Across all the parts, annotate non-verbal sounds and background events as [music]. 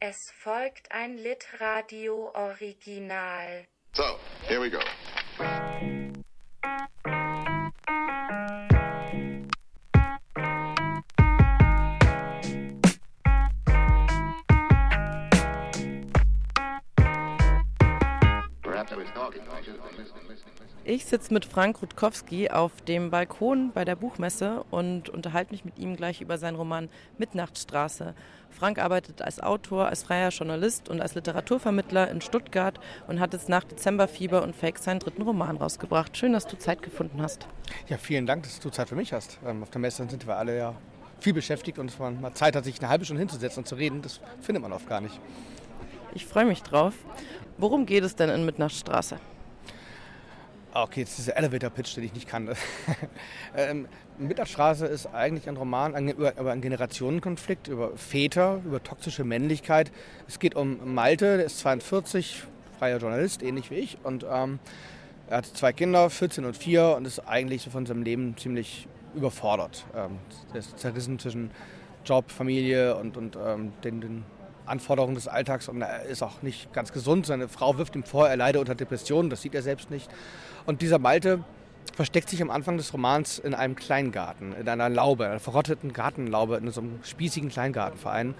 Es folgt ein Litradio-Original. So, here we go. Ich sitze mit Frank Rutkowski auf dem Balkon bei der Buchmesse und unterhalte mich mit ihm gleich über seinen Roman Mitnachtsstraße. Frank arbeitet als Autor, als freier Journalist und als Literaturvermittler in Stuttgart und hat jetzt nach Dezemberfieber und Fake seinen dritten Roman rausgebracht. Schön, dass du Zeit gefunden hast. Ja, vielen Dank, dass du Zeit für mich hast. Ähm, auf der Messe sind wir alle ja viel beschäftigt und man mal Zeit hat, sich eine halbe Stunde hinzusetzen und zu reden, das findet man oft gar nicht. Ich freue mich drauf. Worum geht es denn in Mitnachtsstraße? Ah, Okay, jetzt dieser Elevator-Pitch, den ich nicht kannte. [laughs] ähm, Mittagsstraße ist eigentlich ein Roman an- über, über einen Generationenkonflikt, über Väter, über toxische Männlichkeit. Es geht um Malte, der ist 42, freier Journalist, ähnlich wie ich. Und ähm, er hat zwei Kinder, 14 und 4, und ist eigentlich so von seinem Leben ziemlich überfordert. Ähm, er ist zerrissen zwischen Job, Familie und, und ähm, den, den Anforderungen des Alltags und er ist auch nicht ganz gesund. Seine Frau wirft ihm vor, er leide unter Depressionen, das sieht er selbst nicht. Und dieser Malte versteckt sich am Anfang des Romans in einem Kleingarten, in einer Laube, einer verrotteten Gartenlaube, in so einem spießigen Kleingartenverein. Und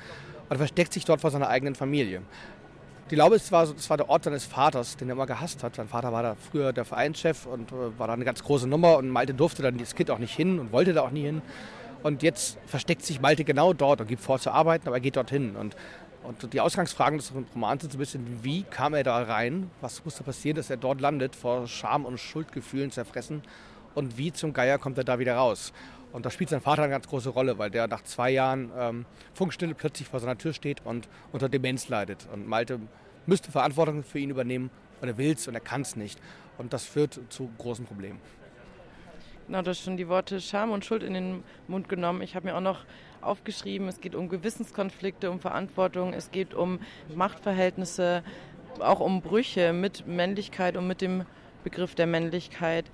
er versteckt sich dort vor seiner eigenen Familie. Die Laube ist zwar, das war der Ort seines Vaters, den er immer gehasst hat. Sein Vater war da früher der Vereinschef und äh, war da eine ganz große Nummer und Malte durfte dann das Kind auch nicht hin und wollte da auch nie hin. Und jetzt versteckt sich Malte genau dort und gibt vor zu arbeiten, aber er geht dorthin. Und, und die Ausgangsfragen des Romans sind so ein bisschen, wie kam er da rein? Was musste passieren, dass er dort landet, vor Scham und Schuldgefühlen zerfressen? Und wie zum Geier kommt er da wieder raus? Und da spielt sein Vater eine ganz große Rolle, weil der nach zwei Jahren ähm, Funkstille plötzlich vor seiner Tür steht und unter Demenz leidet. Und Malte müsste Verantwortung für ihn übernehmen und er will es und er kann es nicht. Und das führt zu großen Problemen. Genau, du hast schon die Worte Scham und Schuld in den Mund genommen. Ich habe mir auch noch aufgeschrieben, es geht um Gewissenskonflikte, um Verantwortung, es geht um Machtverhältnisse, auch um Brüche mit Männlichkeit und mit dem Begriff der Männlichkeit.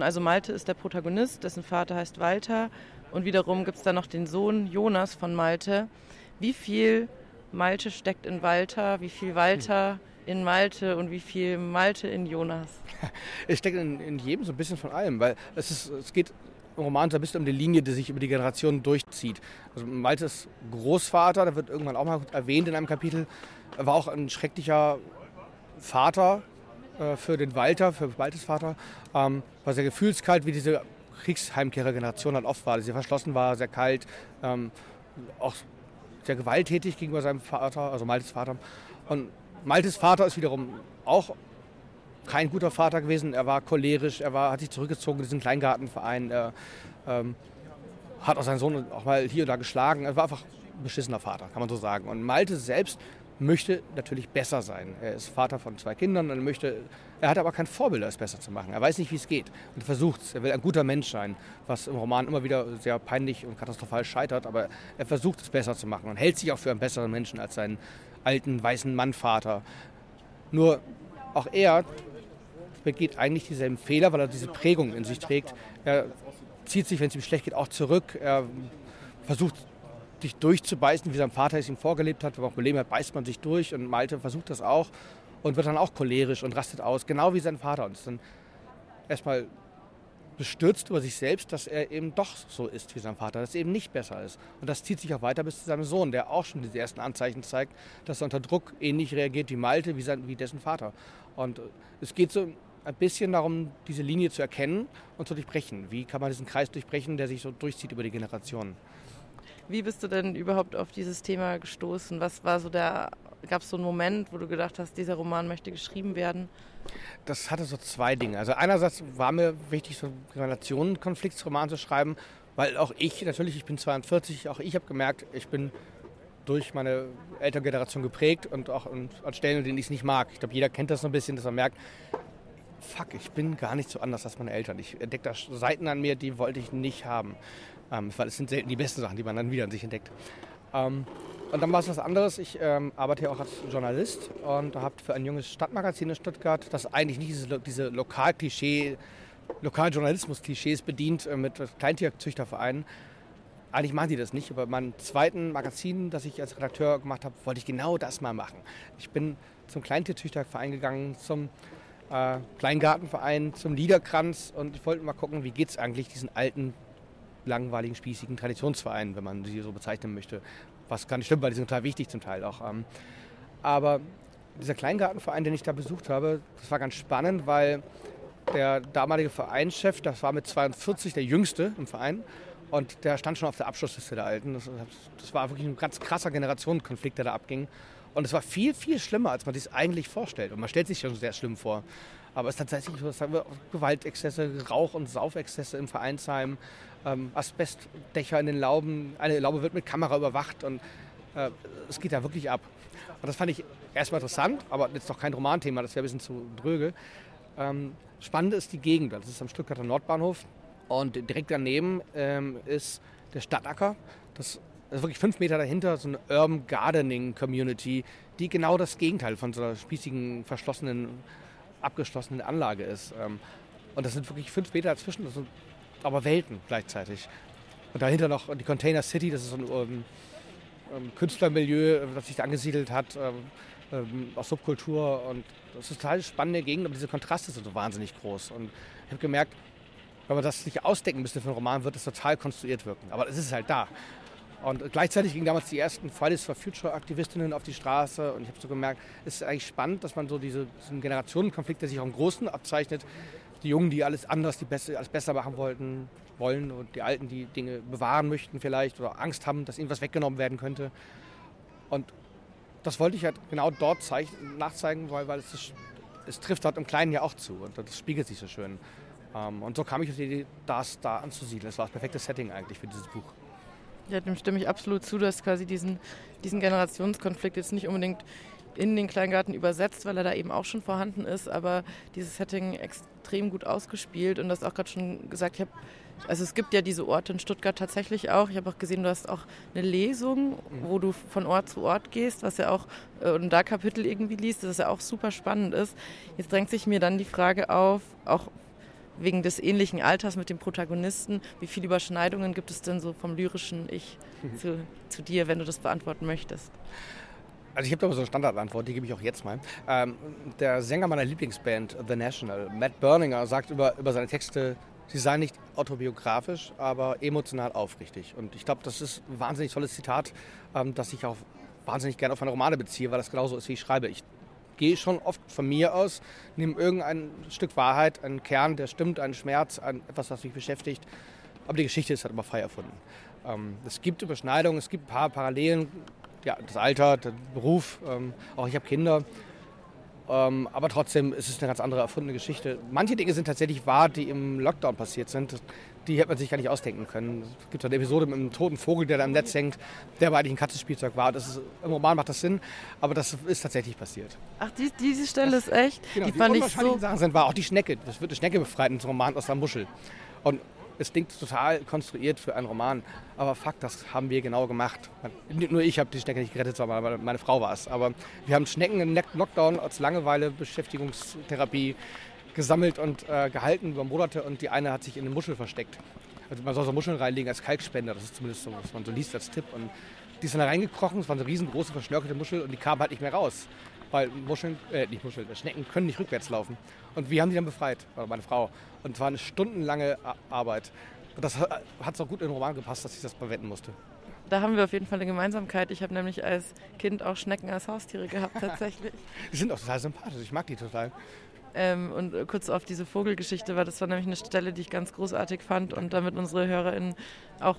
Also Malte ist der Protagonist, dessen Vater heißt Walter und wiederum gibt es da noch den Sohn Jonas von Malte. Wie viel Malte steckt in Walter, wie viel Walter in Malte und wie viel Malte in Jonas? [laughs] Es steckt in, in jedem so ein bisschen von allem, weil es, ist, es geht im Roman so ein bisschen um die Linie, die sich über die Generationen durchzieht. Also Maltes Großvater, der wird irgendwann auch mal erwähnt in einem Kapitel, war auch ein schrecklicher Vater äh, für den Walter, für Waltes Vater. Ähm, war sehr gefühlskalt, wie diese Kriegsheimkehrer-Generation halt oft war. Sehr verschlossen war, sehr kalt, ähm, auch sehr gewalttätig gegenüber seinem Vater, also Maltes Vater. Und Maltes Vater ist wiederum auch kein guter Vater gewesen. Er war cholerisch, er war, hat sich zurückgezogen in diesen Kleingartenverein. Er ähm, hat auch seinen Sohn auch mal hier und da geschlagen. Er war einfach ein beschissener Vater, kann man so sagen. Und Malte selbst möchte natürlich besser sein. Er ist Vater von zwei Kindern und möchte, er hat aber kein Vorbild, es besser zu machen. Er weiß nicht, wie es geht und versucht es. Er will ein guter Mensch sein, was im Roman immer wieder sehr peinlich und katastrophal scheitert. Aber er versucht es besser zu machen und hält sich auch für einen besseren Menschen als seinen alten weißen Mann-Vater. Nur auch er begeht eigentlich dieselben Fehler, weil er diese Prägung in sich trägt. Er zieht sich, wenn es ihm schlecht geht, auch zurück. Er versucht, sich durchzubeißen, wie sein Vater es ihm vorgelebt hat. Wenn man Probleme hat, beißt man sich durch. Und Malte versucht das auch und wird dann auch cholerisch und rastet aus, genau wie sein Vater. Und ist dann erstmal bestürzt über sich selbst, dass er eben doch so ist wie sein Vater, dass er eben nicht besser ist. Und das zieht sich auch weiter bis zu seinem Sohn, der auch schon diese ersten Anzeichen zeigt, dass er unter Druck ähnlich reagiert wie Malte, wie, sein, wie dessen Vater. Und es geht so ein bisschen darum, diese Linie zu erkennen und zu durchbrechen. Wie kann man diesen Kreis durchbrechen, der sich so durchzieht über die Generationen? Wie bist du denn überhaupt auf dieses Thema gestoßen? Was war so der, gab es so einen Moment, wo du gedacht hast, dieser Roman möchte geschrieben werden? Das hatte so zwei Dinge. Also einerseits war mir wichtig, so einen Generationenkonfliktsroman zu schreiben, weil auch ich, natürlich, ich bin 42, auch ich habe gemerkt, ich bin durch meine Elterngeneration geprägt und auch an Stellen, denen ich es nicht mag. Ich glaube, jeder kennt das so ein bisschen, dass man merkt, fuck, ich bin gar nicht so anders als meine Eltern. Ich entdecke da Seiten an mir, die wollte ich nicht haben. Ähm, weil es sind selten die besten Sachen, die man dann wieder an sich entdeckt. Ähm, und dann war es was anderes. Ich ähm, arbeite ja auch als Journalist und habe für ein junges Stadtmagazin in Stuttgart, das eigentlich nicht diese, diese Lokalklischee, Lokaljournalismus-Klischees bedient äh, mit Kleintierzüchtervereinen, eigentlich machen die das nicht, aber meinem zweiten Magazin, das ich als Redakteur gemacht habe, wollte ich genau das mal machen. Ich bin zum Kleintierzüchterverein gegangen, zum äh, Kleingartenverein, zum Liederkranz und ich wollte mal gucken, wie geht es eigentlich diesen alten, langweiligen, spießigen Traditionsvereinen, wenn man sie so bezeichnen möchte. Was gar nicht stimmt, weil die sind total wichtig zum Teil auch. Ähm, aber dieser Kleingartenverein, den ich da besucht habe, das war ganz spannend, weil der damalige Vereinschef, das war mit 42 der jüngste im Verein, und der stand schon auf der Abschlussliste der Alten. Das, das war wirklich ein ganz krasser Generationenkonflikt, der da abging. Und es war viel, viel schlimmer, als man sich eigentlich vorstellt. Und man stellt sich schon sehr schlimm vor. Aber es ist tatsächlich so, sagen wir, Gewaltexzesse, Rauch- und Saufexzesse im Vereinsheim, ähm, Asbestdächer in den Lauben. Eine Laube wird mit Kamera überwacht und äh, es geht da wirklich ab. Und das fand ich erstmal interessant, aber jetzt noch kein Romanthema, das wäre ein bisschen zu dröge. Ähm, spannend ist die Gegend. Das ist am Stuttgarter Nordbahnhof. Und direkt daneben ähm, ist der Stadtacker. Das ist wirklich fünf Meter dahinter so eine Urban Gardening Community, die genau das Gegenteil von so einer spießigen, verschlossenen, abgeschlossenen Anlage ist. Ähm, und das sind wirklich fünf Meter dazwischen, das sind aber Welten gleichzeitig. Und dahinter noch die Container City, das ist so ein ähm, ähm, Künstlermilieu, das sich da angesiedelt hat, ähm, ähm, aus Subkultur. Und das ist eine total spannende Gegend, aber diese Kontraste sind so wahnsinnig groß. Und ich habe gemerkt, wenn man das nicht ausdecken müsste für einen Roman, wird es total konstruiert wirken. Aber es ist halt da. Und gleichzeitig gingen damals die ersten Fridays for Future Aktivistinnen auf die Straße und ich habe so gemerkt, es ist eigentlich spannend, dass man so diese, diesen Generationenkonflikt, der sich auch im Großen abzeichnet, die Jungen, die alles anders, die besser, alles besser machen wollten, wollen und die Alten, die Dinge bewahren möchten vielleicht oder Angst haben, dass ihnen was weggenommen werden könnte. Und das wollte ich halt genau dort nachzeigen, weil, weil es, es trifft dort im Kleinen ja auch zu und das spiegelt sich so schön. Ähm, und so kam ich auf die Idee, das da anzusiedeln. Das war das perfekte Setting eigentlich für dieses Buch. Ja, dem stimme ich absolut zu, dass quasi diesen, diesen Generationskonflikt jetzt nicht unbedingt in den Kleingarten übersetzt, weil er da eben auch schon vorhanden ist, aber dieses Setting extrem gut ausgespielt und das auch gerade schon gesagt, ich habe also es gibt ja diese Orte in Stuttgart tatsächlich auch. Ich habe auch gesehen, du hast auch eine Lesung, wo du von Ort zu Ort gehst, was ja auch äh, und da Kapitel irgendwie liest, das ja auch super spannend ist. Jetzt drängt sich mir dann die Frage auf, auch wegen des ähnlichen Alters mit dem Protagonisten, wie viele Überschneidungen gibt es denn so vom lyrischen Ich [laughs] zu, zu dir, wenn du das beantworten möchtest? Also ich habe da so eine Standardantwort, die gebe ich auch jetzt mal. Ähm, der Sänger meiner Lieblingsband, The National, Matt Berninger, sagt über, über seine Texte, sie seien nicht autobiografisch, aber emotional aufrichtig. Und ich glaube, das ist ein wahnsinnig tolles Zitat, ähm, das ich auch wahnsinnig gerne auf meine Romane beziehe, weil das genauso ist, wie ich schreibe. Ich gehe schon oft von mir aus, nehme irgendein Stück Wahrheit, einen Kern, der stimmt, einen Schmerz, ein, etwas, was mich beschäftigt. Aber die Geschichte ist halt immer frei erfunden. Ähm, es gibt Überschneidungen, es gibt ein paar Parallelen. Ja, das Alter, der Beruf, ähm, auch ich habe Kinder. Ähm, aber trotzdem ist es eine ganz andere erfundene Geschichte. Manche Dinge sind tatsächlich wahr, die im Lockdown passiert sind die hätte man sich gar nicht ausdenken können. Es gibt eine Episode mit einem toten Vogel, der da im Netz hängt, der aber eigentlich ein Katzenspielzeug war. Das ist, Im Roman macht das Sinn, aber das ist tatsächlich passiert. Ach, die, diese Stelle das, ist echt? Genau, die, die fand ich so... Sachen sind, war auch die Schnecke. Das wird eine Schnecke befreit in einem Roman aus der Muschel. Und es klingt total konstruiert für einen Roman. Aber Fakt, das haben wir genau gemacht. Nur ich habe die Schnecke nicht gerettet, sondern meine Frau war es. Aber wir haben Schnecken im Lockdown als Langeweile, Beschäftigungstherapie gesammelt und äh, gehalten über Monate und die eine hat sich in eine Muschel versteckt. Also man soll so Muscheln reinlegen als Kalkspender, das ist zumindest so, was man so liest als Tipp. Und die ist dann da reingekrochen, es war eine riesengroße, verschnörkelte Muschel und die kam halt nicht mehr raus. Weil Muscheln, äh, nicht Muscheln, Schnecken können nicht rückwärts laufen. Und wir haben die dann befreit, meine Frau. Und es war eine stundenlange Arbeit. Und das hat so gut in den Roman gepasst, dass ich das verwenden musste. Da haben wir auf jeden Fall eine Gemeinsamkeit. Ich habe nämlich als Kind auch Schnecken als Haustiere gehabt, [laughs] tatsächlich. die sind auch total sympathisch. Ich mag die total. Ähm, und kurz auf diese Vogelgeschichte, weil das war nämlich eine Stelle, die ich ganz großartig fand und damit unsere HörerInnen auch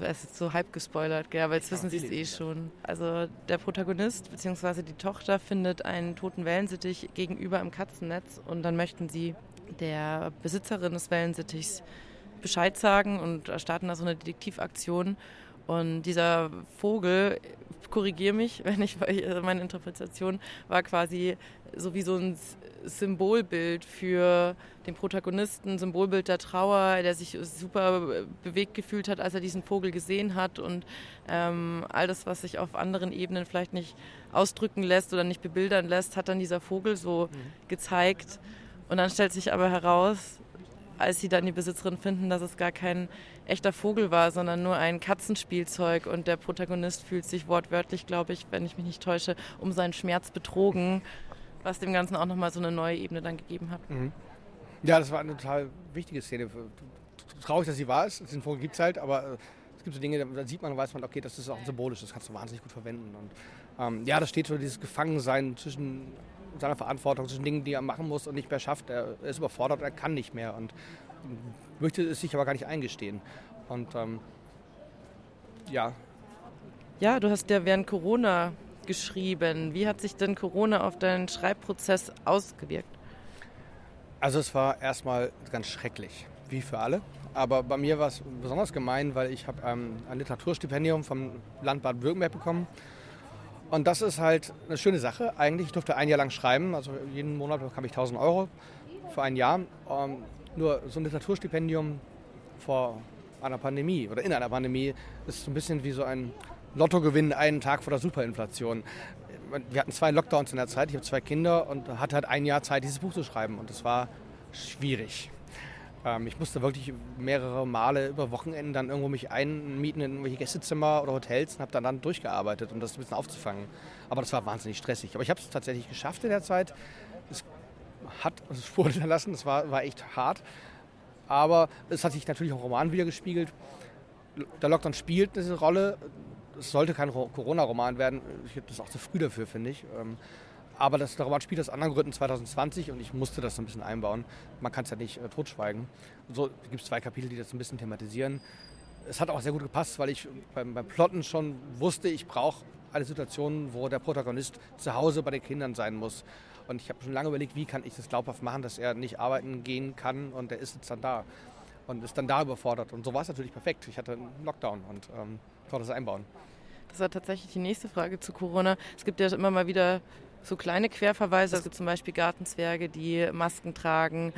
es ist so halb gespoilert, gell, aber jetzt wissen sie es eh schon. Also der Protagonist bzw. die Tochter findet einen toten Wellensittich gegenüber im Katzennetz und dann möchten sie der Besitzerin des Wellensittichs Bescheid sagen und starten da so eine Detektivaktion. Und dieser Vogel, korrigiere mich, [laughs] wenn ich, also meine Interpretation war quasi so wie so ein Symbolbild für den Protagonisten, Symbolbild der Trauer, der sich super bewegt gefühlt hat, als er diesen Vogel gesehen hat und ähm, all das, was sich auf anderen Ebenen vielleicht nicht ausdrücken lässt oder nicht bebildern lässt, hat dann dieser Vogel so mhm. gezeigt. Und dann stellt sich aber heraus, als sie dann die Besitzerin finden, dass es gar kein echter Vogel war, sondern nur ein Katzenspielzeug und der Protagonist fühlt sich wortwörtlich, glaube ich, wenn ich mich nicht täusche, um seinen Schmerz betrogen, was dem Ganzen auch nochmal so eine neue Ebene dann gegeben hat. Mhm. Ja, das war eine total wichtige Szene. Traurig, dass sie war. Den Vogel gibt es halt, aber äh, es gibt so Dinge, da sieht man und weiß man, okay, das ist auch symbolisch, das kannst du wahnsinnig gut verwenden. Und ähm, ja, da steht so dieses Gefangensein zwischen seiner Verantwortung, zwischen Dingen, die er machen muss und nicht mehr schafft. Er ist überfordert, er kann nicht mehr und möchte es sich aber gar nicht eingestehen. Und ähm, ja. Ja, du hast ja während Corona geschrieben. Wie hat sich denn Corona auf deinen Schreibprozess ausgewirkt? Also es war erstmal ganz schrecklich, wie für alle. Aber bei mir war es besonders gemein, weil ich habe ähm, ein Literaturstipendium vom Land Baden-Württemberg bekommen. Und das ist halt eine schöne Sache. Eigentlich ich durfte ein Jahr lang schreiben, also jeden Monat bekam ich 1000 Euro für ein Jahr. Ähm, nur so ein Literaturstipendium vor einer Pandemie oder in einer Pandemie ist so ein bisschen wie so ein Lottogewinn einen Tag vor der Superinflation. Wir hatten zwei Lockdowns in der Zeit, ich habe zwei Kinder und hatte halt ein Jahr Zeit, dieses Buch zu schreiben. Und das war schwierig. Ähm, ich musste wirklich mehrere Male über Wochenenden dann irgendwo mich einmieten in irgendwelche Gästezimmer oder Hotels und habe dann, dann durchgearbeitet, um das ein bisschen aufzufangen. Aber das war wahnsinnig stressig. Aber ich habe es tatsächlich geschafft in der Zeit. Hat Spuren [laughs] hinterlassen, das war, war echt hart. Aber es hat sich natürlich auch im Roman wieder gespiegelt. Der Lockdown spielt diese Rolle es sollte kein Corona-Roman werden. Ich habe das auch zu früh dafür, finde ich. Ähm, aber das, der Roman spielt aus anderen Gründen 2020 und ich musste das so ein bisschen einbauen. Man kann es ja nicht äh, totschweigen. So gibt es zwei Kapitel, die das ein bisschen thematisieren. Es hat auch sehr gut gepasst, weil ich beim, beim Plotten schon wusste, ich brauche eine Situation, wo der Protagonist zu Hause bei den Kindern sein muss. Und ich habe schon lange überlegt, wie kann ich das glaubhaft machen, dass er nicht arbeiten gehen kann und er ist jetzt dann da und ist dann da überfordert. Und so war es natürlich perfekt. Ich hatte einen Lockdown und ähm, konnte das einbauen. Das war tatsächlich die nächste Frage zu Corona. Es gibt ja immer mal wieder so kleine Querverweise. Es gibt zum Beispiel Gartenzwerge, die Masken tragen.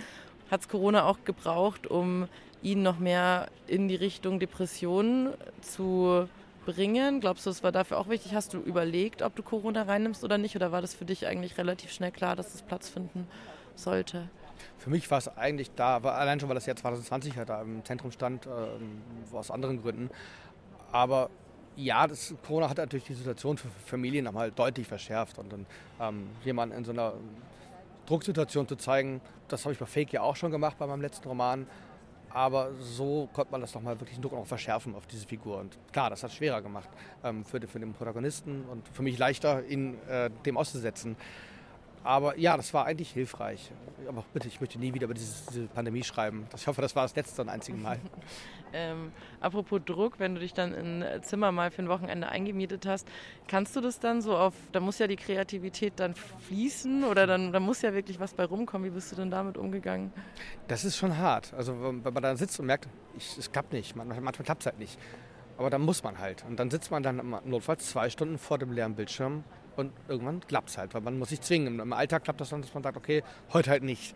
Hat es Corona auch gebraucht, um ihn noch mehr in die Richtung Depressionen zu bringen? Glaubst du, es war dafür auch wichtig? Hast du überlegt, ob du Corona reinnimmst oder nicht? Oder war das für dich eigentlich relativ schnell klar, dass es Platz finden sollte? Für mich war es eigentlich da, allein schon, weil das Jahr 2020 halt da im Zentrum stand, äh, aus anderen Gründen. Aber ja, das, Corona hat natürlich die Situation für Familien einmal deutlich verschärft. Und dann ähm, jemanden in so einer Drucksituation zu zeigen, das habe ich bei Fake ja auch schon gemacht bei meinem letzten Roman. Aber so konnte man das nochmal wirklich den Druck auch verschärfen auf diese Figur. Und klar, das hat es schwerer gemacht ähm, für, für, den Protagonisten und für mich leichter, ihn äh, dem auszusetzen. Aber ja, das war eigentlich hilfreich. Aber bitte, ich möchte nie wieder über dieses, diese Pandemie schreiben. Ich hoffe, das war das letzte und einzige Mal. [laughs] ähm, apropos Druck, wenn du dich dann in ein Zimmer mal für ein Wochenende eingemietet hast, kannst du das dann so auf, da muss ja die Kreativität dann fließen oder dann da muss ja wirklich was bei rumkommen. Wie bist du denn damit umgegangen? Das ist schon hart. Also wenn man da sitzt und merkt, ich, es klappt nicht, manchmal klappt es halt nicht. Aber dann muss man halt. Und dann sitzt man dann notfalls zwei Stunden vor dem leeren Bildschirm und irgendwann klappt es halt, weil man muss sich zwingen. Im Alltag klappt das dann, dass man sagt, okay, heute halt nicht.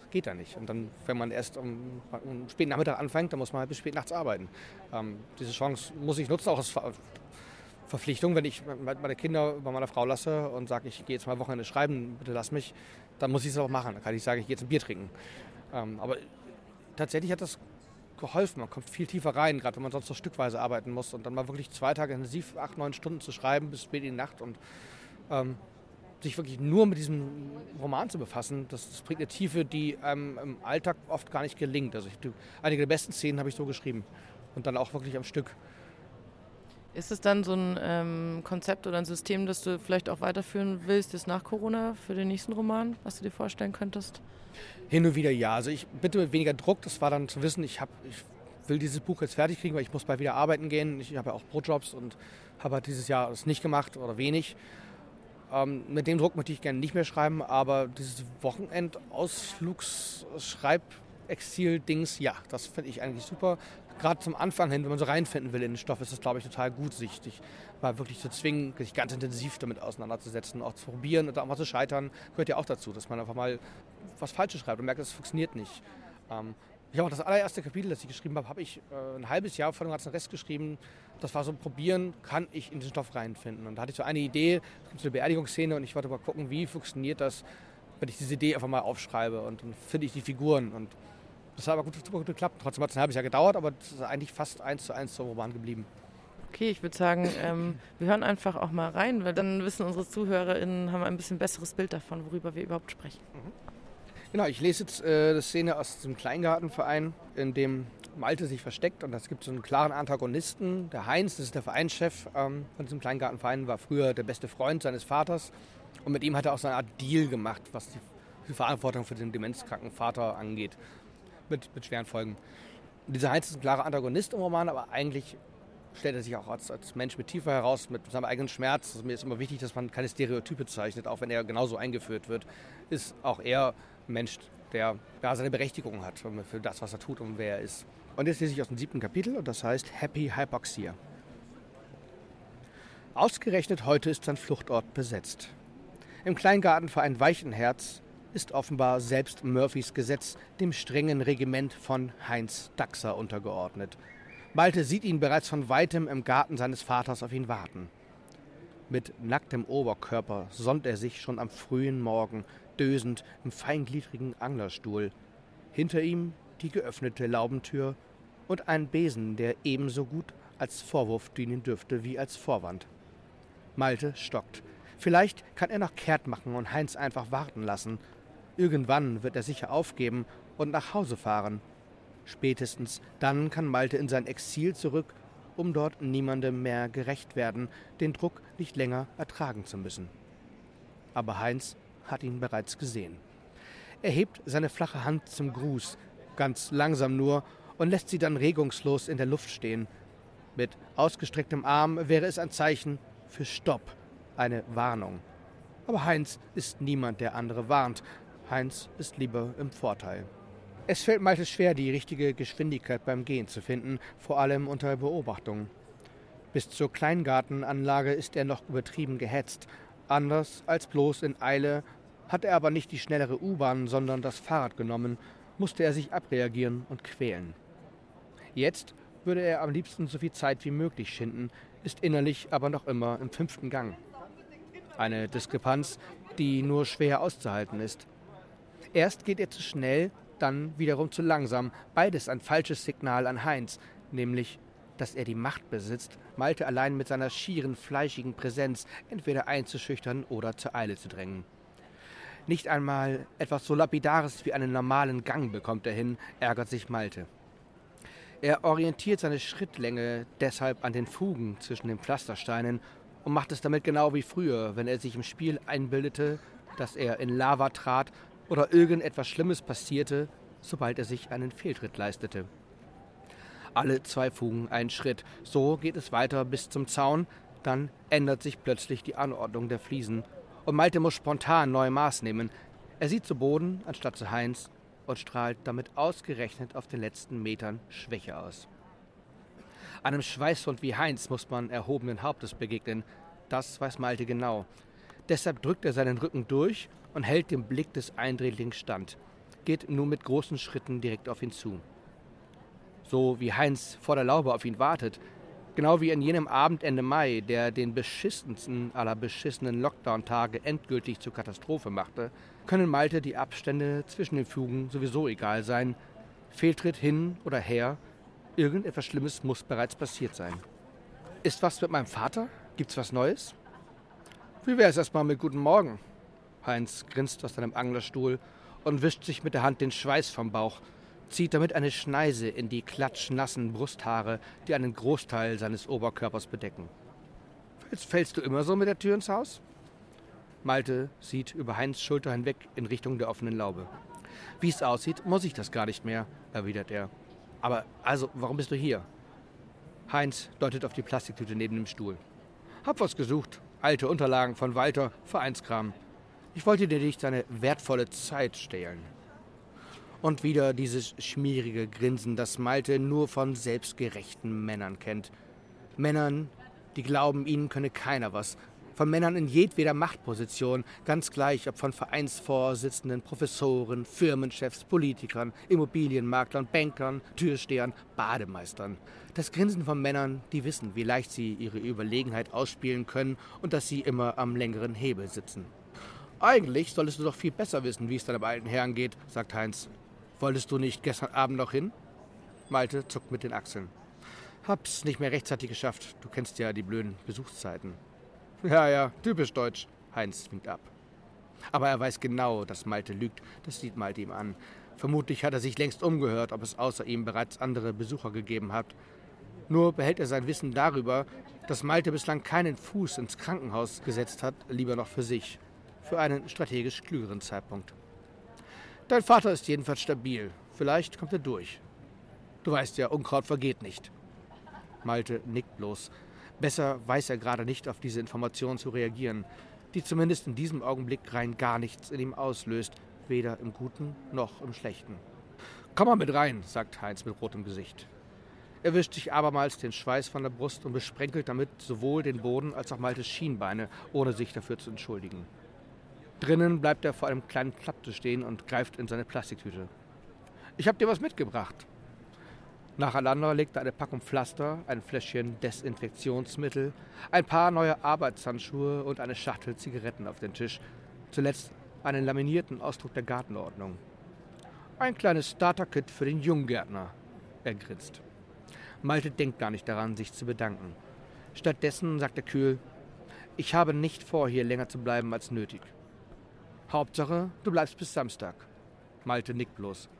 Das geht ja nicht. Und dann, wenn man erst um, um späten Nachmittag anfängt, dann muss man halt bis spät nachts arbeiten. Ähm, diese Chance muss ich nutzen, auch als Verpflichtung. Wenn ich meine Kinder bei meiner Frau lasse und sage, ich gehe jetzt mal Wochenende schreiben, bitte lass mich, dann muss ich es auch machen. Dann kann ich sagen, ich gehe jetzt ein Bier trinken. Ähm, aber tatsächlich hat das geholfen. Man kommt viel tiefer rein, gerade wenn man sonst so stückweise arbeiten muss. Und dann mal wirklich zwei Tage intensiv, acht, neun Stunden zu schreiben bis spät in die Nacht und ähm, sich wirklich nur mit diesem Roman zu befassen, das, das bringt eine Tiefe, die einem im Alltag oft gar nicht gelingt. Also ich, einige der besten Szenen habe ich so geschrieben und dann auch wirklich am Stück. Ist es dann so ein ähm, Konzept oder ein System, das du vielleicht auch weiterführen willst, jetzt nach Corona für den nächsten Roman, was du dir vorstellen könntest? Hin und wieder ja. Also ich bitte mit weniger Druck. Das war dann zu wissen, ich, hab, ich will dieses Buch jetzt fertig kriegen, weil ich muss bald wieder arbeiten gehen. Ich habe ja auch Brotjobs und habe halt dieses Jahr es nicht gemacht oder wenig. Ähm, mit dem Druck möchte ich gerne nicht mehr schreiben, aber dieses Wochenendausflugsschreibexil-Dings, ja, das finde ich eigentlich super. Gerade zum Anfang hin, wenn man so reinfinden will in den Stoff, ist das, glaube ich, total gut, sich, sich mal wirklich zu zwingen, sich ganz intensiv damit auseinanderzusetzen, auch zu probieren und auch mal zu scheitern, gehört ja auch dazu, dass man einfach mal was Falsches schreibt und merkt, es funktioniert nicht. Ähm, ich habe auch das allererste Kapitel, das ich geschrieben habe, habe ich äh, ein halbes Jahr vor dem ganzen Rest geschrieben. Das war so Probieren, kann ich in diesen Stoff reinfinden. Und da hatte ich so eine Idee, es gibt so eine Beerdigungsszene und ich wollte mal gucken, wie funktioniert das, wenn ich diese Idee einfach mal aufschreibe und dann finde ich die Figuren. Und Das hat aber gut, super gut geklappt. Trotzdem hat es ein halbes Jahr gedauert, aber es ist eigentlich fast eins zu eins zum Roman geblieben. Okay, ich würde sagen, ähm, wir hören einfach auch mal rein, weil dann wissen unsere ZuhörerInnen, haben ein bisschen besseres Bild davon, worüber wir überhaupt sprechen. Genau, ich lese jetzt äh, eine Szene aus dem Kleingartenverein, in dem Malte sich versteckt und es gibt so einen klaren Antagonisten. Der Heinz, das ist der Vereinschef ähm, von diesem Kleingartenverein, war früher der beste Freund seines Vaters und mit ihm hat er auch so eine Art Deal gemacht, was die, die Verantwortung für den demenzkranken Vater angeht, mit, mit schweren Folgen. Dieser Heinz ist ein klarer Antagonist im Roman, aber eigentlich stellt er sich auch als, als Mensch mit Tiefe heraus, mit seinem eigenen Schmerz. Also mir ist immer wichtig, dass man keine Stereotype zeichnet, auch wenn er genauso eingeführt wird. Ist auch er Mensch, der ja, seine Berechtigung hat für das, was er tut und wer er ist. Und jetzt lese ich aus dem siebten Kapitel und das heißt Happy Hypoxia. Ausgerechnet heute ist sein Fluchtort besetzt. Im Kleingartenverein Weichenherz ist offenbar selbst Murphys Gesetz dem strengen Regiment von Heinz Daxer untergeordnet. Malte sieht ihn bereits von weitem im Garten seines Vaters auf ihn warten. Mit nacktem Oberkörper sonnt er sich schon am frühen Morgen dösend im feingliedrigen Anglerstuhl. Hinter ihm die geöffnete Laubentür und ein Besen, der ebenso gut als Vorwurf dienen dürfte wie als Vorwand. Malte stockt. Vielleicht kann er noch kehrt machen und Heinz einfach warten lassen. Irgendwann wird er sicher aufgeben und nach Hause fahren. Spätestens dann kann Malte in sein Exil zurück, um dort niemandem mehr gerecht werden, den Druck nicht länger ertragen zu müssen. Aber Heinz hat ihn bereits gesehen. Er hebt seine flache Hand zum Gruß, ganz langsam nur, und lässt sie dann regungslos in der Luft stehen. Mit ausgestrecktem Arm wäre es ein Zeichen für Stopp, eine Warnung. Aber Heinz ist niemand, der andere warnt. Heinz ist lieber im Vorteil. Es fällt Malte schwer, die richtige Geschwindigkeit beim Gehen zu finden, vor allem unter Beobachtung. Bis zur Kleingartenanlage ist er noch übertrieben gehetzt. Anders als bloß in Eile hat er aber nicht die schnellere U-Bahn, sondern das Fahrrad genommen, musste er sich abreagieren und quälen. Jetzt würde er am liebsten so viel Zeit wie möglich schinden, ist innerlich aber noch immer im fünften Gang. Eine Diskrepanz, die nur schwer auszuhalten ist. Erst geht er zu schnell, dann wiederum zu langsam. Beides ein falsches Signal an Heinz, nämlich, dass er die Macht besitzt, Malte allein mit seiner schieren, fleischigen Präsenz entweder einzuschüchtern oder zur Eile zu drängen. Nicht einmal etwas so Lapidares wie einen normalen Gang bekommt er hin, ärgert sich Malte. Er orientiert seine Schrittlänge deshalb an den Fugen zwischen den Pflastersteinen und macht es damit genau wie früher, wenn er sich im Spiel einbildete, dass er in Lava trat oder irgendetwas Schlimmes passierte, sobald er sich einen Fehltritt leistete. Alle zwei Fugen ein Schritt. So geht es weiter bis zum Zaun. Dann ändert sich plötzlich die Anordnung der Fliesen. Und Malte muss spontan neue Maß nehmen. Er sieht zu Boden anstatt zu Heinz und strahlt damit ausgerechnet auf den letzten Metern Schwäche aus. Einem Schweißhund wie Heinz muss man erhobenen Hauptes begegnen. Das weiß Malte genau. Deshalb drückt er seinen Rücken durch und hält dem Blick des Eindringlings stand, geht nun mit großen Schritten direkt auf ihn zu. So wie Heinz vor der Laube auf ihn wartet, genau wie an jenem Abend Ende Mai, der den beschissensten aller beschissenen Lockdown-Tage endgültig zur Katastrophe machte, können Malte die Abstände zwischen den Fugen sowieso egal sein. Fehltritt hin oder her, irgendetwas Schlimmes muss bereits passiert sein. Ist was mit meinem Vater? Gibt's was Neues? Wie wär's erstmal mit Guten Morgen? Heinz grinst aus seinem Anglerstuhl und wischt sich mit der Hand den Schweiß vom Bauch, zieht damit eine Schneise in die klatschnassen Brusthaare, die einen Großteil seines Oberkörpers bedecken. Jetzt fällst du immer so mit der Tür ins Haus? Malte sieht über Heinz Schulter hinweg in Richtung der offenen Laube. Wie es aussieht, muss ich das gar nicht mehr, erwidert er. Aber also, warum bist du hier? Heinz deutet auf die Plastiktüte neben dem Stuhl. Hab was gesucht. Alte Unterlagen von Walter, Vereinskram. Ich wollte dir nicht deine wertvolle Zeit stehlen. Und wieder dieses schmierige Grinsen, das Malte nur von selbstgerechten Männern kennt. Männern, die glauben, ihnen könne keiner was. Von Männern in jedweder Machtposition, ganz gleich ob von Vereinsvorsitzenden, Professoren, Firmenchefs, Politikern, Immobilienmaklern, Bankern, Türstehern, Bademeistern. Das Grinsen von Männern, die wissen, wie leicht sie ihre Überlegenheit ausspielen können und dass sie immer am längeren Hebel sitzen. Eigentlich solltest du doch viel besser wissen, wie es deinem alten Herrn geht, sagt Heinz. Wolltest du nicht gestern Abend noch hin? Malte zuckt mit den Achseln. Hab's nicht mehr rechtzeitig geschafft. Du kennst ja die blöden Besuchszeiten. Ja, ja, typisch deutsch. Heinz winkt ab. Aber er weiß genau, dass Malte lügt. Das sieht Malte ihm an. Vermutlich hat er sich längst umgehört, ob es außer ihm bereits andere Besucher gegeben hat. Nur behält er sein Wissen darüber, dass Malte bislang keinen Fuß ins Krankenhaus gesetzt hat, lieber noch für sich. Für einen strategisch klügeren Zeitpunkt. Dein Vater ist jedenfalls stabil. Vielleicht kommt er durch. Du weißt ja, Unkraut vergeht nicht. Malte nickt bloß. Besser weiß er gerade nicht, auf diese Information zu reagieren, die zumindest in diesem Augenblick rein gar nichts in ihm auslöst, weder im Guten noch im Schlechten. Komm mal mit rein, sagt Heinz mit rotem Gesicht. Er wischt sich abermals den Schweiß von der Brust und besprenkelt damit sowohl den Boden als auch Maltes Schienbeine, ohne sich dafür zu entschuldigen. Drinnen bleibt er vor einem kleinen Klapptisch stehen und greift in seine Plastiktüte. Ich hab dir was mitgebracht. Nacheinander legt er eine Packung Pflaster, ein Fläschchen Desinfektionsmittel, ein paar neue Arbeitshandschuhe und eine Schachtel Zigaretten auf den Tisch. Zuletzt einen laminierten Ausdruck der Gartenordnung. Ein kleines Starter-Kit für den Junggärtner. Er grinst. Malte denkt gar nicht daran, sich zu bedanken. Stattdessen sagt er kühl, ich habe nicht vor, hier länger zu bleiben als nötig. Hauptsache, du bleibst bis Samstag. Malte nickt bloß.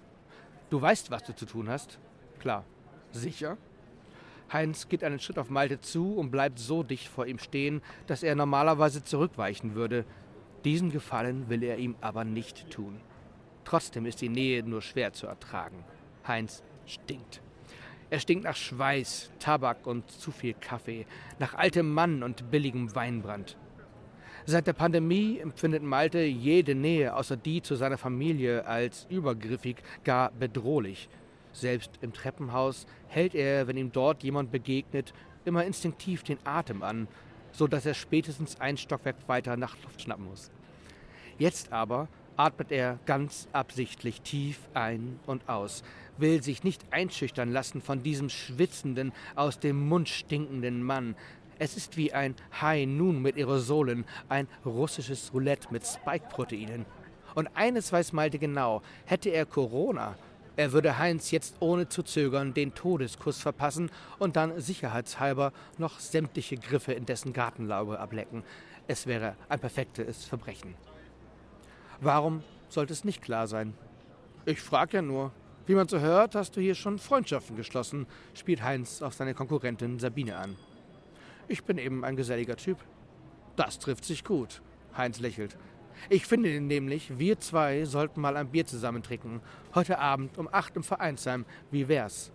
Du weißt, was du zu tun hast? Klar. Sicher? Heinz geht einen Schritt auf Malte zu und bleibt so dicht vor ihm stehen, dass er normalerweise zurückweichen würde. Diesen Gefallen will er ihm aber nicht tun. Trotzdem ist die Nähe nur schwer zu ertragen. Heinz stinkt. Er stinkt nach Schweiß, Tabak und zu viel Kaffee, nach altem Mann und billigem Weinbrand. Seit der Pandemie empfindet Malte jede Nähe außer die zu seiner Familie als übergriffig, gar bedrohlich. Selbst im Treppenhaus hält er, wenn ihm dort jemand begegnet, immer instinktiv den Atem an, so dass er spätestens ein Stockwerk weiter nach Luft schnappen muss. Jetzt aber atmet er ganz absichtlich tief ein und aus, will sich nicht einschüchtern lassen von diesem schwitzenden, aus dem Mund stinkenden Mann. Es ist wie ein High Noon mit Aerosolen, ein russisches Roulette mit Spike-Proteinen. Und eines weiß Malte genau, hätte er Corona, er würde Heinz jetzt ohne zu zögern den Todeskuss verpassen und dann sicherheitshalber noch sämtliche Griffe in dessen Gartenlaube ablecken. Es wäre ein perfektes Verbrechen. Warum sollte es nicht klar sein? Ich frage ja nur. Wie man so hört, hast du hier schon Freundschaften geschlossen, spielt Heinz auf seine Konkurrentin Sabine an. Ich bin eben ein geselliger Typ. Das trifft sich gut. Heinz lächelt. Ich finde nämlich, wir zwei sollten mal ein Bier zusammen trinken. Heute Abend um acht im Vereinsheim. Wie wär's?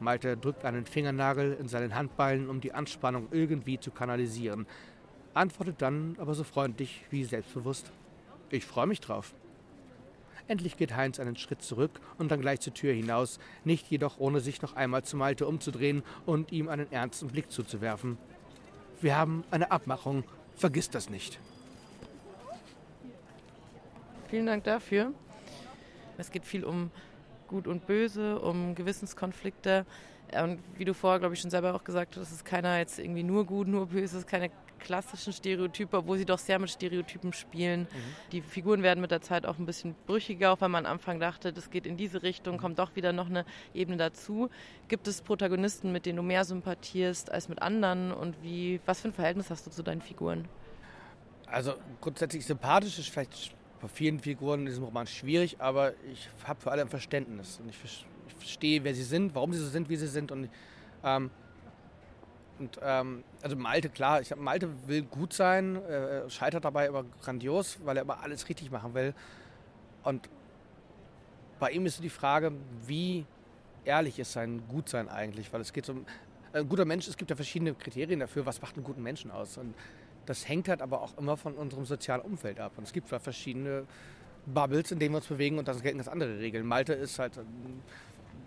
Malte drückt einen Fingernagel in seinen Handballen, um die Anspannung irgendwie zu kanalisieren. Antwortet dann aber so freundlich wie selbstbewusst. Ich freue mich drauf. Endlich geht Heinz einen Schritt zurück und dann gleich zur Tür hinaus, nicht jedoch ohne sich noch einmal zu Malte umzudrehen und ihm einen ernsten Blick zuzuwerfen. Wir haben eine Abmachung, vergiss das nicht. Vielen Dank dafür. Es geht viel um Gut und Böse, um Gewissenskonflikte. Und wie du vorher, glaube ich, schon selber auch gesagt hast, ist keiner jetzt irgendwie nur gut, nur böse, es ist keine klassischen Stereotype, obwohl sie doch sehr mit Stereotypen spielen. Mhm. Die Figuren werden mit der Zeit auch ein bisschen brüchiger, auch wenn man am Anfang dachte, das geht in diese Richtung, kommt doch wieder noch eine Ebene dazu. Gibt es Protagonisten, mit denen du mehr sympathierst als mit anderen und wie, was für ein Verhältnis hast du zu deinen Figuren? Also grundsätzlich sympathisch ist vielleicht bei vielen Figuren in diesem Roman schwierig, aber ich habe für alle ein Verständnis und ich, ich, verstehe, wer sie sind, warum sie so sind, wie sie sind und ähm, und ähm, also Malte, klar, ich, Malte will gut sein, äh, scheitert dabei aber grandios, weil er immer alles richtig machen will. Und bei ihm ist die Frage, wie ehrlich ist sein Gutsein eigentlich? Weil es geht um ein guter Mensch, es gibt ja verschiedene Kriterien dafür, was macht einen guten Menschen aus. Und das hängt halt aber auch immer von unserem sozialen Umfeld ab. Und es gibt zwar verschiedene Bubbles, in denen wir uns bewegen und das gelten ganz andere Regeln. Malte ist halt ein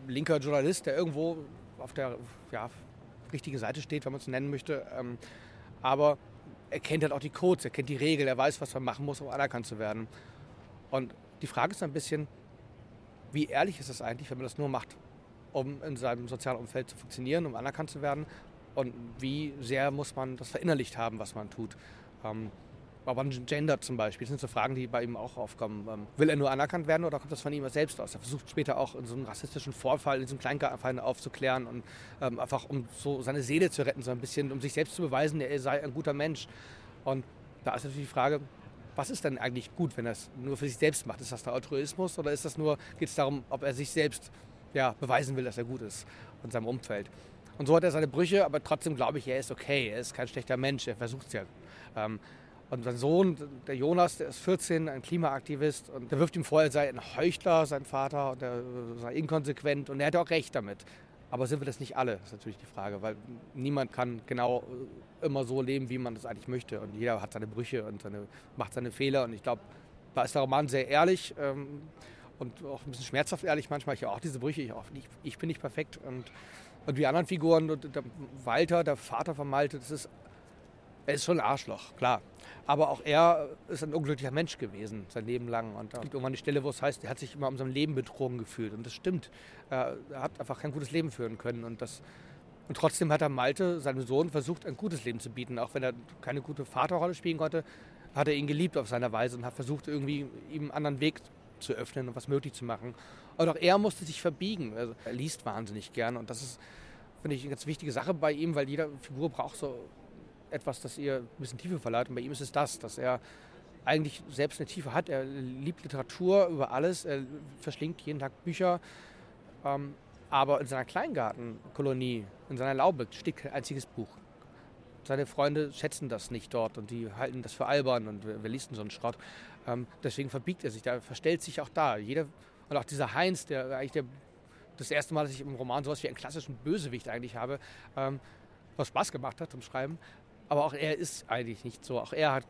linker Journalist, der irgendwo auf der ja, richtigen Seite steht, wenn man es nennen möchte. Ähm, aber er kennt halt auch die Codes, er kennt die Regeln, er weiß, was man machen muss, um anerkannt zu werden. Und die Frage ist ein bisschen, wie ehrlich ist es eigentlich, wenn man das nur macht, um in seinem sozialen Umfeld zu funktionieren, um anerkannt zu werden? Und wie sehr muss man das verinnerlicht haben, was man tut? Ähm, aber Gender zum Beispiel, das sind so Fragen, die bei ihm auch aufkommen. Ähm, will er nur anerkannt werden oder kommt das von ihm selbst aus? Er versucht später auch in so einem rassistischen Vorfall, in diesem Kleingartenverein aufzuklären und ähm, einfach um so seine Seele zu retten, so ein bisschen, um sich selbst zu beweisen, er sei ein guter Mensch. Und da ist natürlich die Frage, was ist denn eigentlich gut, wenn er es nur für sich selbst macht? Ist das der Altruismus oder ist das nur, geht es darum, ob er sich selbst ja, beweisen will, dass er gut ist und seinem Umfeld? Und so hat er seine Brüche, aber trotzdem glaube ich, er ist okay, er ist kein schlechter Mensch, er versucht es ja. Ähm, und sein Sohn, der Jonas, der ist 14, ein Klimaaktivist und der wirft ihm vor, er sei ein Heuchler, sein Vater, und er sei inkonsequent und er hat auch recht damit. Aber sind wir das nicht alle? Ist natürlich die Frage, weil niemand kann genau immer so leben, wie man das eigentlich möchte. Und jeder hat seine Brüche und seine, macht seine Fehler. Und ich glaube, da ist der Roman sehr ehrlich ähm, und auch ein bisschen schmerzhaft ehrlich manchmal. Ich habe auch diese Brüche, ich, auch nicht, ich bin nicht perfekt. Und, und die anderen Figuren, der Walter, der Vater von Malte, das ist er ist schon ein Arschloch, klar. Aber auch er ist ein unglücklicher Mensch gewesen, sein Leben lang. Und da gibt irgendwann die Stelle, wo es heißt, er hat sich immer um sein Leben betrogen gefühlt. Und das stimmt. Er hat einfach kein gutes Leben führen können. Und, das, und trotzdem hat er Malte, seinem Sohn, versucht, ein gutes Leben zu bieten. Auch wenn er keine gute Vaterrolle spielen konnte, hat er ihn geliebt auf seiner Weise und hat versucht, irgendwie ihm einen anderen Weg zu öffnen und was möglich zu machen. Und auch er musste sich verbiegen. Also er liest wahnsinnig gern. Und das ist, finde ich, eine ganz wichtige Sache bei ihm, weil jede Figur braucht so etwas, das ihr ein bisschen Tiefe verleiht. Und bei ihm ist es das, dass er eigentlich selbst eine Tiefe hat. Er liebt Literatur über alles, er verschlingt jeden Tag Bücher. Ähm, aber in seiner Kleingartenkolonie, in seiner Laube steht kein einziges Buch. Seine Freunde schätzen das nicht dort und die halten das für albern und wer, wer liest denn so einen Schrott. Ähm, deswegen verbiegt er sich, da verstellt sich auch da. Jeder, und auch dieser Heinz, der eigentlich der, das erste Mal, dass ich im Roman sowas wie einen klassischen Bösewicht eigentlich habe, ähm, was Spaß gemacht hat zum Schreiben, aber auch er ist eigentlich nicht so. Auch er hat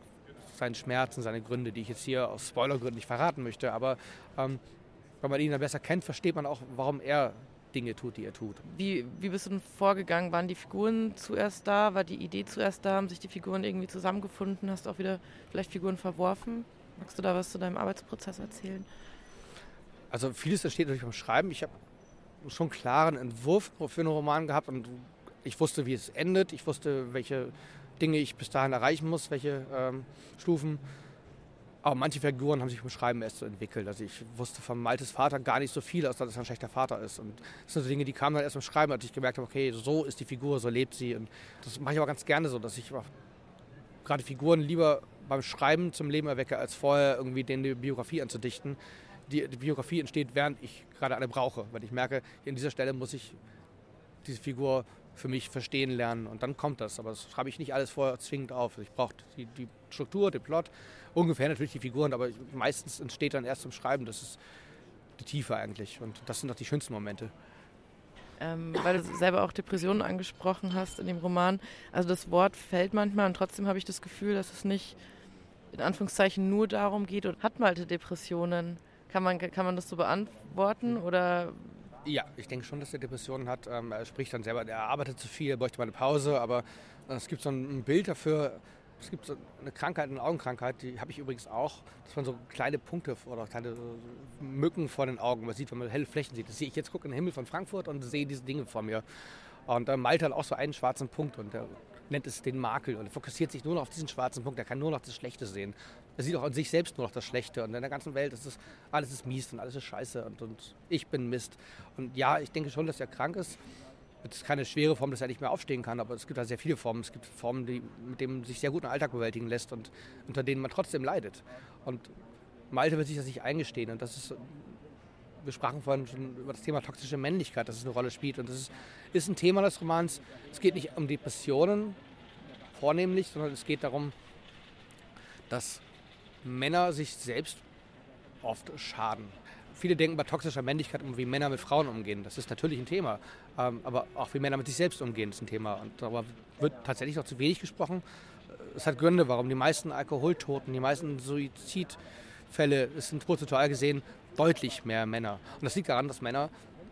seinen Schmerzen, seine Gründe, die ich jetzt hier aus Spoilergründen nicht verraten möchte. Aber ähm, wenn man ihn dann besser kennt, versteht man auch, warum er Dinge tut, die er tut. Wie, wie bist du denn vorgegangen? Waren die Figuren zuerst da? War die Idee zuerst da? Haben sich die Figuren irgendwie zusammengefunden? Hast du auch wieder vielleicht Figuren verworfen? Magst du da was zu deinem Arbeitsprozess erzählen? Also vieles entsteht natürlich beim Schreiben. Ich habe schon einen klaren Entwurf für einen Roman gehabt und ich wusste, wie es endet. Ich wusste, welche Dinge ich bis dahin erreichen muss, welche ähm, Stufen. Aber manche Figuren haben sich beim Schreiben erst so entwickelt. Also ich wusste von Maltes Vater gar nicht so viel, als dass er ein schlechter Vater ist. Und das sind so Dinge, die kamen dann erst beim Schreiben, als ich gemerkt habe, okay, so ist die Figur, so lebt sie. Und das mache ich aber ganz gerne so, dass ich gerade Figuren lieber beim Schreiben zum Leben erwecke, als vorher irgendwie denen die Biografie anzudichten. Die, die Biografie entsteht, während ich gerade eine brauche. Weil ich merke, an dieser Stelle muss ich diese Figur für mich verstehen lernen und dann kommt das. Aber das schreibe ich nicht alles vorher zwingend auf. Ich brauche die, die, Struktur, den Plot, ungefähr natürlich die Figuren, aber meistens entsteht dann erst zum Schreiben. Das ist die Tiefe eigentlich und das sind auch die schönsten Momente. Ähm, weil du selber auch Depressionen angesprochen hast in dem Roman. Also das Wort fällt manchmal und trotzdem habe ich das Gefühl, dass es nicht in Anführungszeichen nur darum geht und hat Malte Depressionen. Kann man, kann man das so beantworten oder ja, ich denke schon, dass er Depressionen hat. Ähm, er spricht dann selber, er arbeitet zu viel, er bräuchte mal eine Pause, aber äh, es gibt so ein Bild dafür. Es gibt so eine Krankheit, eine Augenkrankheit, die habe ich übrigens auch, dass man so kleine Punkte oder kleine Mücken vor den Augen man sieht, wenn man helle Flächen sieht. Das sehe ich jetzt, gucke in den Himmel von Frankfurt und sehe diese Dinge vor mir. Und äh, Malte hat auch so einen schwarzen Punkt und der nennt es den Makel und er fokussiert sich nur noch auf diesen schwarzen Punkt. Er kann nur noch das Schlechte sehen. Er sieht auch an sich selbst nur noch das Schlechte und in der ganzen Welt ist es, alles ist mies und alles ist scheiße und, und ich bin Mist. Und ja, ich denke schon, dass er krank ist. Es ist keine schwere Form, dass er nicht mehr aufstehen kann, aber es gibt da sehr viele Formen. Es gibt Formen, die, mit denen sich sehr gut einen Alltag bewältigen lässt und unter denen man trotzdem leidet. Und Malte wird sich das nicht eingestehen und das ist wir sprachen vorhin schon über das Thema toxische Männlichkeit, dass es eine Rolle spielt. Und das ist, ist ein Thema des Romans. Es geht nicht um Depressionen vornehmlich, sondern es geht darum, dass Männer sich selbst oft schaden. Viele denken bei toxischer Männlichkeit um, wie Männer mit Frauen umgehen. Das ist natürlich ein Thema. Ähm, aber auch wie Männer mit sich selbst umgehen, ist ein Thema. Und darüber wird tatsächlich noch zu wenig gesprochen. Es hat Gründe, warum die meisten Alkoholtoten, die meisten Suizidfälle, es sind prozentual gesehen deutlich mehr Männer. Und das liegt daran, dass Männer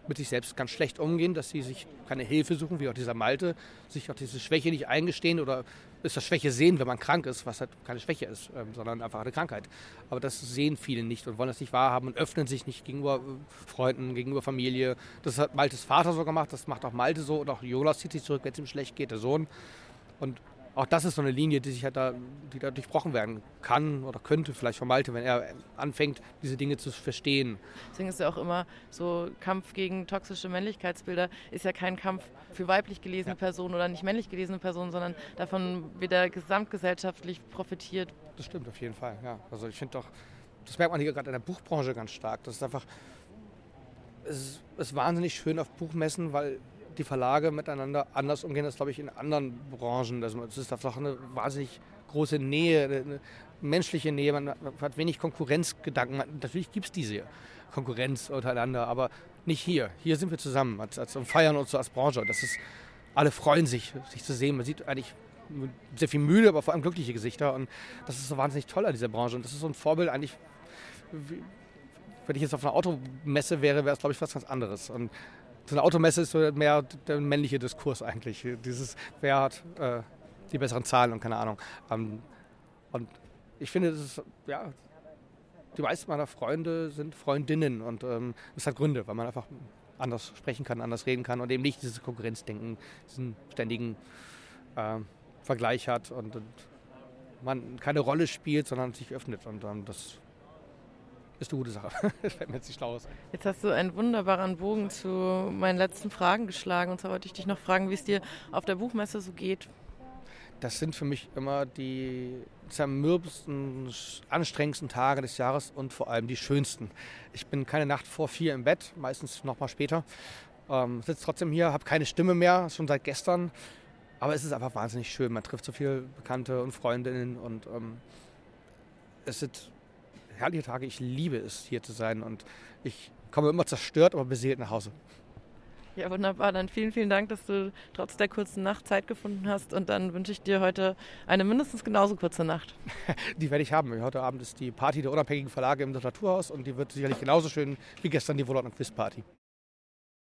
mit sich selbst ganz schlecht umgehen, dass sie sich keine Hilfe suchen, wie auch dieser Malte, sich auch diese Schwäche nicht eingestehen oder ist das Schwäche sehen, wenn man krank ist, was halt keine Schwäche ist, ähm, sondern einfach eine Krankheit. Aber das sehen viele nicht und wollen das nicht wahrhaben und öffnen sich nicht gegenüber äh, Freunden, gegenüber Familie. Das hat Maltes Vater so gemacht, das macht auch Malte so und auch Jonas zieht sich zurück, wenn es ihm schlecht geht, der Sohn. Und auch das ist so eine Linie, die sich halt da, die da durchbrochen werden kann oder könnte vielleicht von Malte, wenn er anfängt, diese Dinge zu verstehen. Deswegen ist ja auch immer so Kampf gegen toxische Männlichkeitsbilder ist ja kein Kampf für weiblich gelesene ja. Personen oder nicht männlich gelesene Personen, sondern davon wird er gesamtgesellschaftlich profitiert. Das stimmt auf jeden Fall, ja. Also ich finde doch, das merkt man hier gerade in der Buchbranche ganz stark. Das ist einfach, es ist wahnsinnig schön auf Buchmessen, weil die Verlage miteinander anders umgehen als, glaube ich, in anderen Branchen. Also es ist einfach eine wahnsinnig große Nähe, eine menschliche Nähe. Man hat wenig Konkurrenzgedanken. Natürlich gibt es diese Konkurrenz untereinander, aber nicht hier. Hier sind wir zusammen als, als feiern uns so als Branche. Das ist, alle freuen sich, sich zu sehen. Man sieht eigentlich sehr viel müde, aber vor allem glückliche Gesichter. Und das ist so wahnsinnig toll an dieser Branche. Und das ist so ein Vorbild eigentlich. Wenn ich jetzt auf einer Automesse wäre, wäre es, glaube ich, was ganz anderes. Und so eine Automesse ist so mehr der männliche Diskurs eigentlich. Dieses, wer hat äh, die besseren Zahlen und keine Ahnung. Ähm, und ich finde, das ist, ja, die meisten meiner Freunde sind Freundinnen und ähm, das hat Gründe, weil man einfach anders sprechen kann, anders reden kann und eben nicht dieses Konkurrenzdenken, diesen ständigen äh, Vergleich hat und, und, man keine Rolle spielt, sondern sich öffnet und ähm, das ist eine gute Sache. [laughs] das fällt mir jetzt nicht schlau aus. Jetzt hast du einen wunderbaren Bogen zu meinen letzten Fragen geschlagen. Und zwar wollte ich dich noch fragen, wie es dir auf der Buchmesse so geht. Das sind für mich immer die zermürbendsten, anstrengendsten Tage des Jahres und vor allem die schönsten. Ich bin keine Nacht vor vier im Bett, meistens noch mal später. Ähm, sitze trotzdem hier, habe keine Stimme mehr, schon seit gestern. Aber es ist einfach wahnsinnig schön. Man trifft so viele Bekannte und Freundinnen und ähm, es sind herrliche Tage. Ich liebe es, hier zu sein und ich komme immer zerstört, aber beseelt nach Hause. Ja, wunderbar. Dann vielen, vielen Dank, dass du trotz der kurzen Nacht Zeit gefunden hast. Und dann wünsche ich dir heute eine mindestens genauso kurze Nacht. [laughs] Die werde ich haben. Heute Abend ist die Party der unabhängigen Verlage im Literaturhaus und die wird sicherlich genauso schön wie gestern die Wohlort- und Quizparty.